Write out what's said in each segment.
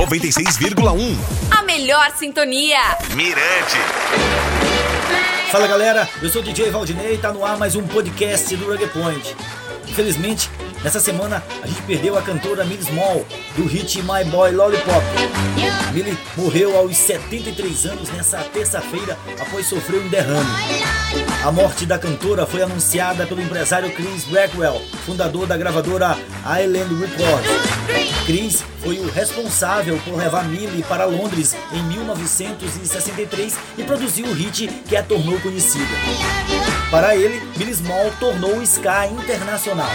96,1. A melhor sintonia. Mirante. Fala galera, eu sou o DJ Valdinei e tá no ar mais um podcast do Reggae Point. Infelizmente, nessa semana a gente perdeu a cantora Millie Small do hit My Boy Lollipop. Millie morreu aos 73 anos nessa terça-feira após sofrer um derrame. A morte da cantora foi anunciada pelo empresário Chris Blackwell, fundador da gravadora Island Records. Chris foi o responsável por levar Millie para Londres em 1963 e produziu o hit que a tornou conhecida. Para ele, Billy Small tornou o ska internacional.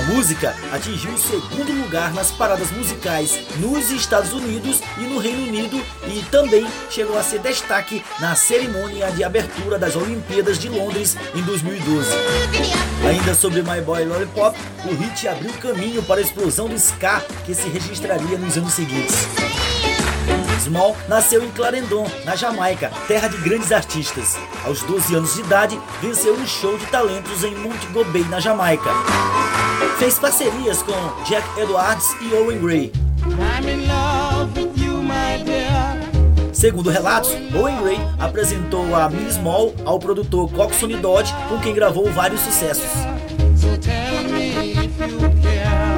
A música atingiu o segundo lugar nas paradas musicais nos Estados Unidos e no Reino Unido e também chegou a ser destaque na cerimônia de abertura das Olimpíadas de Londres em 2012. Ainda sobre My Boy Lollipop, o hit abriu caminho para a explosão do ska que se registraria nos anos seguintes. Small nasceu em Clarendon, na Jamaica, terra de grandes artistas. Aos 12 anos de idade, venceu um show de talentos em Montego Bay, na Jamaica. Fez parcerias com Jack Edwards e Owen Gray. Segundo relatos, Owen Gray apresentou a Millie Small ao produtor Coxon Dodge, com quem gravou vários sucessos.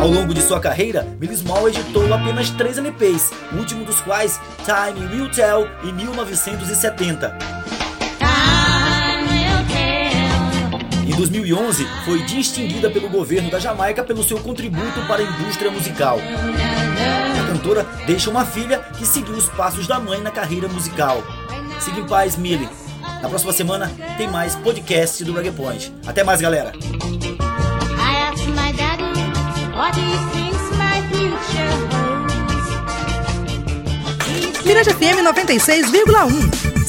Ao longo de sua carreira, Millie Small editou apenas três LPs, o último dos quais, Time Will Tell, em 1970. 2011, foi distinguida pelo governo da Jamaica pelo seu contributo para a indústria musical. A cantora deixa uma filha que seguiu os passos da mãe na carreira musical. Siga em paz, Millie. Na próxima semana tem mais podcast do Reggae Point. Até mais, galera! Mirante FM 96,1.